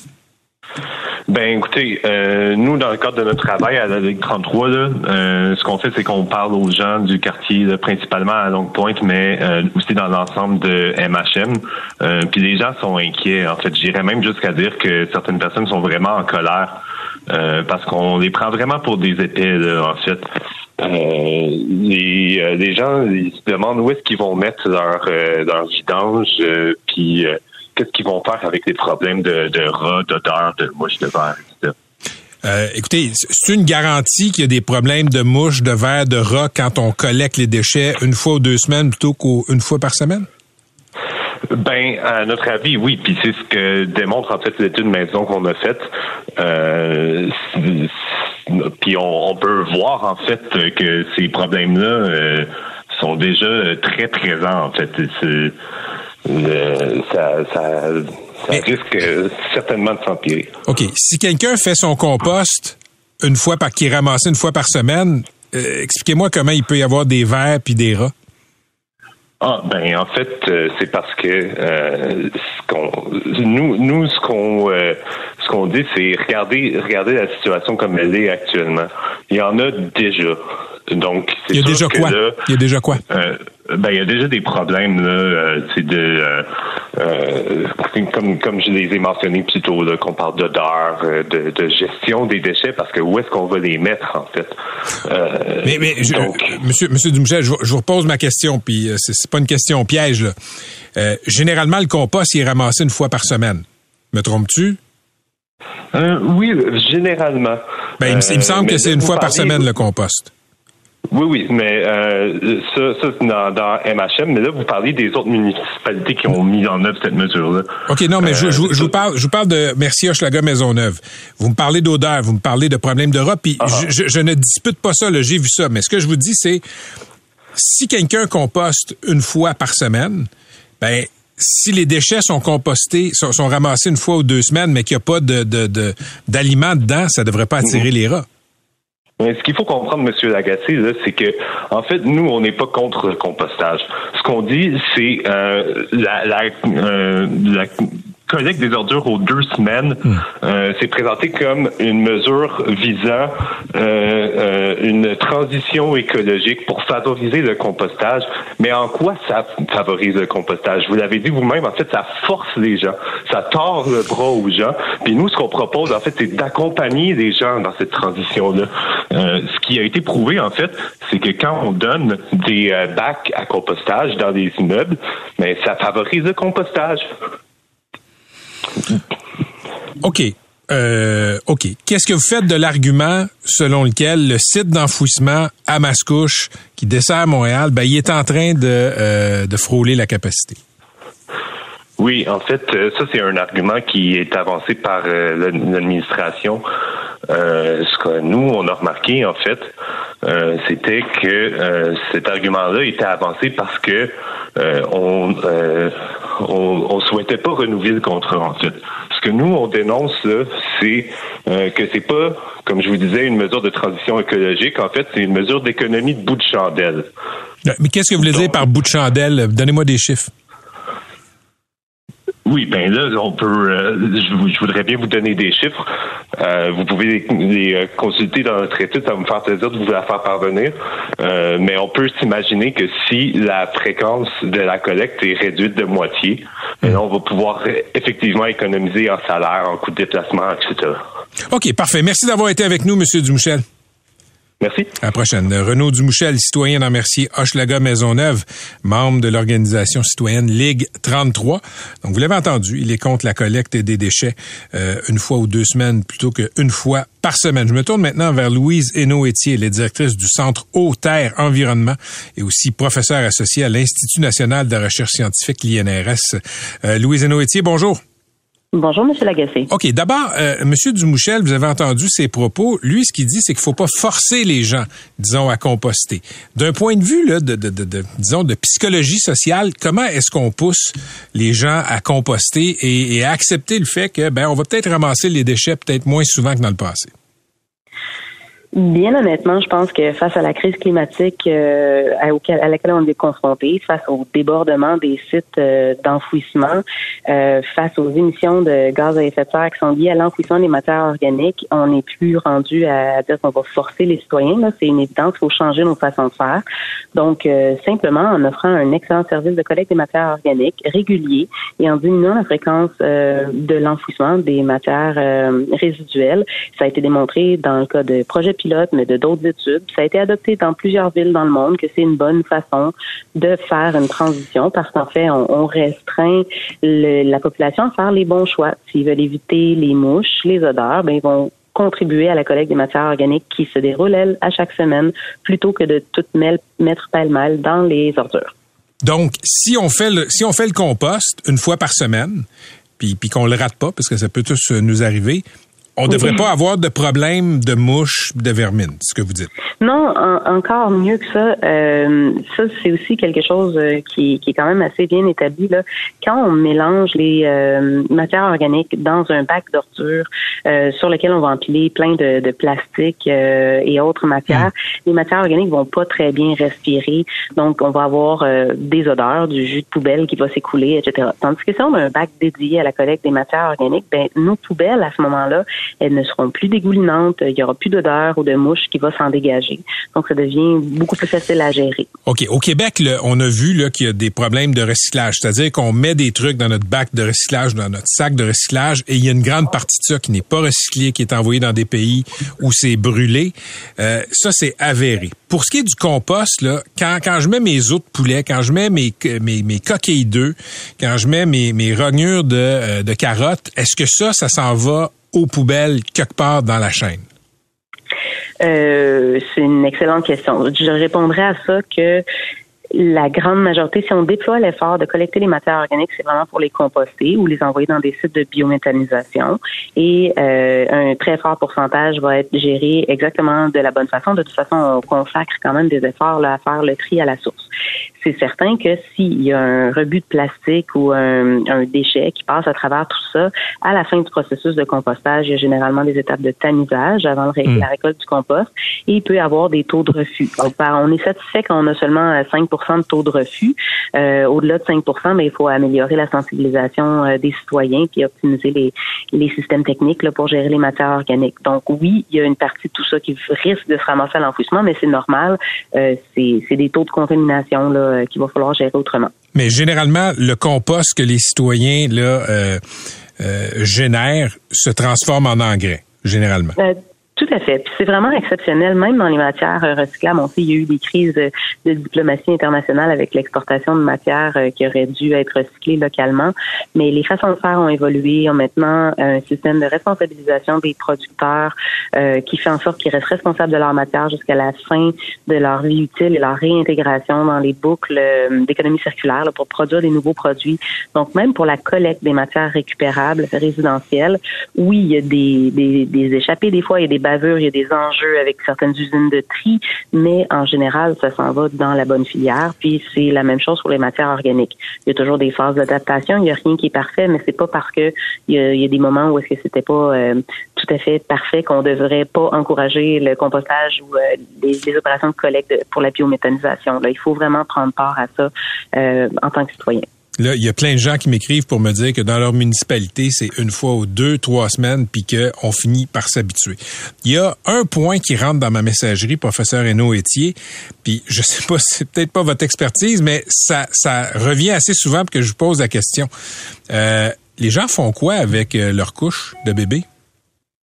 Speaker 6: Ben écoutez, euh, nous dans le cadre de notre travail à la Ligue 33, là, euh, ce qu'on fait, c'est qu'on parle aux gens du quartier, principalement à Longue Pointe, mais euh, aussi dans l'ensemble de MHM. puis les gens sont inquiets. En fait, j'irais même jusqu'à dire que certaines personnes sont vraiment en colère parce qu'on les prend vraiment pour des épées. Là, en fait. les, les gens ils se demandent où est-ce qu'ils vont mettre leur leur vidange, puis qu'est-ce qu'ils vont faire avec les problèmes de, de rats, d'odeur, de mouches, de verre, etc.
Speaker 1: Euh, écoutez, c'est une garantie qu'il y a des problèmes de mouches, de vers, de rats quand on collecte les déchets une fois ou deux semaines plutôt qu'une fois par semaine?
Speaker 6: Ben, à notre avis, oui. Puis c'est ce que démontre en fait l'étude maison qu'on a faite. Euh, puis on, peut voir en fait que ces problèmes-là euh, sont déjà très présents en fait. Euh, ça, ça, risque certainement de s'empirer.
Speaker 1: OK. Si quelqu'un fait son compost une fois par qui est ramassé une fois par semaine, euh, expliquez-moi comment il peut y avoir des vers puis des rats.
Speaker 6: Ah ben en fait euh, c'est parce que euh, ce qu'on nous nous ce qu'on euh, ce qu'on dit c'est regarder regarder la situation comme elle est actuellement. Il y en a déjà. Donc
Speaker 1: il y a déjà quoi? Il y a déjà quoi?
Speaker 6: ben il y a déjà des problèmes là, c'est de comme comme je les ai mentionnés plus tôt là, qu'on parle d'odeur, de, de, gestion des déchets parce que où est-ce qu'on va les mettre en fait?
Speaker 1: mais mais monsieur monsieur je, je, vous repose ma question puis c'est pas une question piège. Là. Euh, généralement, le compost il est ramassé une fois par semaine. Me trompes-tu?
Speaker 6: Euh, oui, généralement.
Speaker 1: Ben, il, me, euh, semble que c'est une fois par semaine le compost.
Speaker 6: Oui, oui, mais euh, ça, ça c'est dans, dans, MHM, mais là, vous parlez des autres municipalités qui ont mis en œuvre cette mesure-là.
Speaker 1: OK, non, mais je, je, vous parle, je vous parle de Merci Hochelaga Maisonneuve. Vous me parlez d'odeur, vous me parlez de problèmes d'Europe, puis ah je, je, ne dispute pas ça, j'ai vu ça, mais ce que je vous dis, c'est si quelqu'un composte une fois par semaine, ben si les déchets sont compostés, sont, ramassés une fois ou deux semaines, mais qu'il n'y a pas de, d'aliments dedans, ça ne devrait pas attirer mhm. les rats.
Speaker 6: Mais ce qu'il faut comprendre, M. Lagacé, c'est que, en fait, nous, on n'est pas contre le compostage. Ce qu'on dit, c'est euh, la, la, euh, la collecte des ordures aux deux semaines, hmm. euh, c'est présenté comme une mesure visant euh, euh, une transition écologique pour favoriser le compostage. Mais en quoi ça favorise le compostage? Vous l'avez dit vous-même. En fait, ça force les gens, ça tord le bras aux gens. Puis nous, ce qu'on propose, en fait, c'est d'accompagner les gens dans cette transition-là. ce qui a été prouvé, en fait, c'est que quand on donne des bacs à compostage dans des immeubles, mais ça favorise le compostage.
Speaker 1: OK. Euh, OK. Qu'est-ce que vous faites de l'argument selon lequel le site d'enfouissement à Mascouche, qui dessert Montréal, ben, il est en train de, euh, de frôler la capacité?
Speaker 6: Oui, en fait, euh, ça, c'est un argument qui est avancé par l'administration. ce que nous, on a remarqué, en fait, c'était que cet argument-là était avancé parce que on on, on souhaitait pas renouveler le contrat en fait. Ce que nous on dénonce c'est euh, que c'est pas, comme je vous disais, une mesure de transition écologique. En fait, c'est une mesure d'économie de bout de chandelle.
Speaker 1: Mais qu'est-ce que vous voulez dire par bout de chandelle? Donnez-moi des chiffres.
Speaker 6: Oui, ben là, on peut. Euh, je, voudrais bien vous donner des chiffres. Euh, vous pouvez les, euh, consulter dans notre étude, ça va me faire plaisir de vous la faire parvenir. mais on peut s'imaginer que si la fréquence de la collecte est réduite de moitié, ben on va pouvoir effectivement économiser en salaire, en coût de déplacement, etc.
Speaker 1: OK, parfait. Merci d'avoir été avec nous, Monsieur Dumouchel.
Speaker 6: Merci.
Speaker 1: À la prochaine. Renaud Dumouchel, citoyen dans Mercier Maisonneuve, membre de l'organisation citoyenne Ligue 33. Donc, vous l'avez entendu, il est contre la collecte des déchets euh, une fois ou deux semaines plutôt qu'une fois par semaine. Je me tourne maintenant vers Louise est directrice du Centre Eau-Terre Environnement et aussi professeure associée à l'Institut national de recherche scientifique, l'INRS. Euh, Louise Hainaut-Étier, bonjour.
Speaker 7: Bonjour, M. Lagacé.
Speaker 1: OK. D'abord, euh, M. Dumouchel, vous avez entendu ses propos. Lui, ce qu'il dit, c'est qu'il faut pas forcer les gens, disons, à composter. D'un point de vue, là, de, de, de, disons, de psychologie sociale, comment est-ce qu'on pousse les gens à composter et, et, à accepter le fait que, ben, on va peut-être ramasser les déchets peut-être moins souvent que dans le passé?
Speaker 7: Bien honnêtement, je pense que face à la crise climatique euh, à, laquelle on est confronté, face au débordement des sites euh, d'enfouissement, euh, face aux émissions de gaz à effet de serre qui sont liées à l'enfouissement des matières organiques, on n'est plus rendu à, dire qu'on va forcer les citoyens. C'est une évidence, il faut changer nos façons de faire. Donc, simplement en offrant un excellent service de collecte des matières organiques régulier et en diminuant la fréquence de l'enfouissement des matières résiduelles. Ça a été démontré dans le cas de projets mais de d'autres études. Ça a été adopté dans plusieurs villes dans le monde que c'est une bonne façon de faire une transition parce qu'en fait, on, restreint la population à faire les bons choix. S'ils veulent éviter les mouches, les odeurs, ben ils vont contribuer à la collecte des matières organiques qui se déroule, elle, à chaque semaine, plutôt que de tout mettre pêle-mêle dans les ordures.
Speaker 1: Donc, si on fait le, si on fait le compost une fois par semaine, puis, puis qu'on le rate pas, parce que ça peut tous nous arriver, on devrait pas avoir de problème de mouches, de vermine, ce que vous dites.
Speaker 7: Non, encore mieux que ça. Euh, ça, c'est aussi quelque chose euh, qui, qui, est quand même assez bien établi. Là. Quand on mélange les euh, matières organiques dans un bac d'ordures euh, sur lequel on va empiler plein de, de plastique et autres matières, mm. les matières organiques vont pas très bien respirer. Donc, on va avoir des odeurs, du jus de poubelle qui va s'écouler, etc. Tandis que si on a un bac dédié à la collecte des matières organiques, ben nos poubelles à ce moment-là, elles ne seront plus dégoulinantes. Il y aura plus d'odeur ou de mouche qui va s'en dégager. Donc, ça devient beaucoup plus facile à gérer.
Speaker 1: OK. Au Québec, on a vu qu'il y a des problèmes de recyclage. C'est-à-dire qu'on met des trucs dans notre bac de recyclage, dans notre sac de recyclage, et il y a une grande partie de ça qui n'est pas recyclé, qui est envoyé dans des pays où c'est brûlé. Euh, ça, c'est avéré. Pour ce qui est du compost, là, quand, quand je mets mes os de poulet, quand je mets mes, mes, mes coquilles d'œufs, quand je mets mes, mes rognures de, euh, de carottes, est-ce que ça, ça s'en va aux poubelles quelque part dans la chaîne?
Speaker 7: Euh, c'est une excellente question. Je répondrai à ça que la grande majorité, si on déploie l'effort de collecter les matières organiques, c'est vraiment pour les composter ou les envoyer dans des sites de biométhanisation. Et euh, un très fort pourcentage va être géré exactement de la bonne façon. De toute façon, on consacre quand même des efforts là, à faire le tri à la source c'est certain que s'il y a un rebut de plastique ou un, déchet qui passe à travers tout ça, à la fin du processus de compostage, il y a généralement des étapes de tamisage avant hmm. la récolte du compost et il peut y avoir des taux de refus. Donc, on est satisfait quand on a seulement 5 euh, de taux de refus. Euh, au-delà de 5 mais il faut améliorer la sensibilisation euh, des citoyens puis optimiser les, les systèmes techniques là, pour gérer les matières organiques. Donc, oui, il y a une partie de tout ça qui risque de se ramasser à l'enfouissement, mais c'est normal. c'est des taux de contamination là, euh, qu'il va falloir gérer autrement.
Speaker 1: Mais généralement, le compost que les citoyens là, euh, euh, génèrent se transforme en engrais, généralement.
Speaker 7: Tout à fait. Puis c'est vraiment exceptionnel, même dans les matières euh, recyclables. On sait qu'il y a eu des crises de, diplomatie internationale avec l'exportation de matières euh, qui auraient dû être recyclées localement. Mais les façons de faire ont évolué. On maintenant un système de responsabilisation des producteurs euh, qui fait en sorte qu'ils restent responsables de leur matière jusqu'à la fin de leur vie utile et leur réintégration dans les boucles d'économie circulaire pour produire des nouveaux produits. Donc même pour la collecte des matières récupérables résidentielles, oui, il y a des, des, des échappées des fois, il y a des il y a des enjeux avec certaines usines de tri, mais en général, ça s'en va dans la bonne filière. Puis c'est la même chose pour les matières organiques. Il y a toujours des phases d'adaptation. Il n'y a rien qui est parfait, mais c'est pas parce que il y a, des moments où est-ce que c'était pas euh, tout à fait parfait qu'on devrait pas encourager le compostage ou euh, les, opérations de collecte pour la biométhanisation. Là, il faut vraiment prendre part à ça euh, en tant que citoyen.
Speaker 1: Là, il y a plein de gens qui m'écrivent pour me dire que dans leur municipalité, c'est une fois ou deux, trois semaines, puis qu'on finit par s'habituer. Il y a un point qui rentre dans ma messagerie, professeur Renaud Etier, puis je sais pas, c'est peut-être pas votre expertise, mais ça, ça revient assez souvent que je vous pose la question. Euh, les gens font quoi avec euh, leur couche de bébé?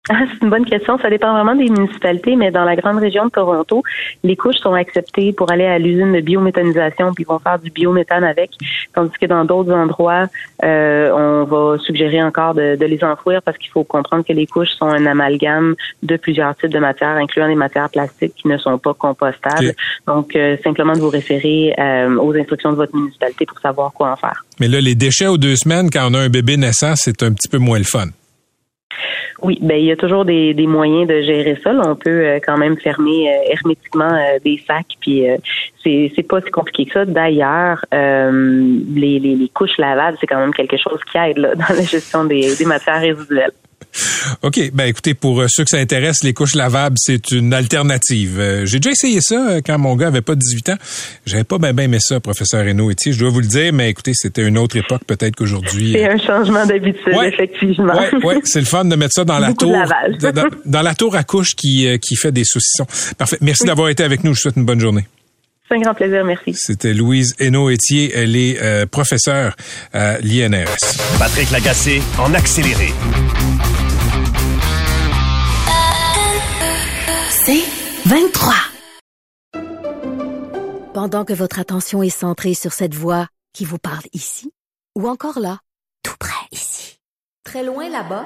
Speaker 7: Ah, c'est une bonne question. Ça dépend vraiment des municipalités, mais dans la grande région de Toronto, les couches sont acceptées pour aller à l'usine de biométhanisation, puis ils vont faire du biométhane avec. Tandis que dans d'autres endroits, euh, on va suggérer encore de, les enfouir parce qu'il faut comprendre que les couches sont un amalgame de plusieurs types de matières, incluant des matières plastiques qui ne sont pas compostables. Donc, euh, simplement de vous référer euh, aux instructions de votre municipalité pour savoir quoi en faire.
Speaker 1: Mais là, les déchets aux deux semaines, quand on a un bébé naissant, c'est un petit peu moins le fun.
Speaker 7: Oui, ben il y a toujours des, moyens de gérer ça. on peut euh, quand même fermer euh, hermétiquement euh, des sacs, puis c'est c'est pas si compliqué que ça. D'ailleurs, les, les, couches lavables, c'est quand même quelque chose qui aide dans la gestion des, des matières résiduelles.
Speaker 1: OK. Ben écoutez, pour euh, ceux que ça intéresse, les couches lavables, c'est une alternative. Euh, j'ai déjà essayé ça euh, quand mon gars avait pas 18 ans. J'avais pas bien aimé ça, professeur Renaud Etier. Je dois vous le dire, mais écoutez, c'était une autre époque peut-être qu'aujourd'hui.
Speaker 7: C'est un changement d'habitude, effectivement.
Speaker 1: Oui, ouais, c'est le fun de mettre ça dans la tour. dans, la tour à couche qui, qui fait des saucissons. Parfait. Merci d'avoir été avec nous. Je vous souhaite une bonne journée.
Speaker 7: C'est un grand plaisir, merci.
Speaker 1: C'était Louise Hainaut-Etier. Elle est professeure à l'INRS.
Speaker 4: Patrick Lagacé en accéléré.
Speaker 8: C'est 23. Pendant que votre attention est centrée sur cette voix qui vous parle ici, ou encore là, tout près ici, très loin là-bas,